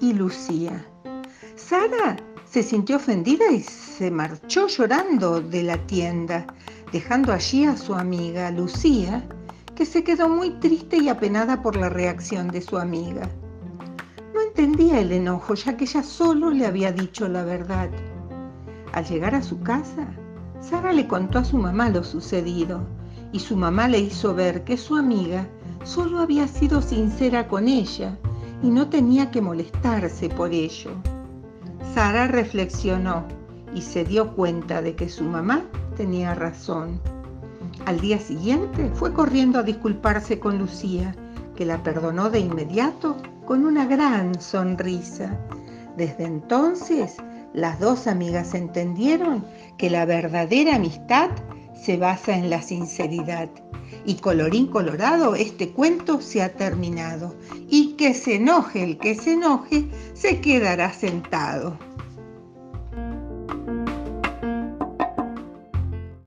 y Lucía. Sara se sintió ofendida y se marchó llorando de la tienda, dejando allí a su amiga Lucía, que se quedó muy triste y apenada por la reacción de su amiga. No entendía el enojo, ya que ella solo le había dicho la verdad. Al llegar a su casa, Sara le contó a su mamá lo sucedido y su mamá le hizo ver que su amiga solo había sido sincera con ella y no tenía que molestarse por ello. Sara reflexionó y se dio cuenta de que su mamá tenía razón. Al día siguiente fue corriendo a disculparse con Lucía, que la perdonó de inmediato con una gran sonrisa. Desde entonces, las dos amigas entendieron que la verdadera amistad se basa en la sinceridad. Y colorín colorado, este cuento se ha terminado. Y que se enoje el que se enoje, se quedará sentado.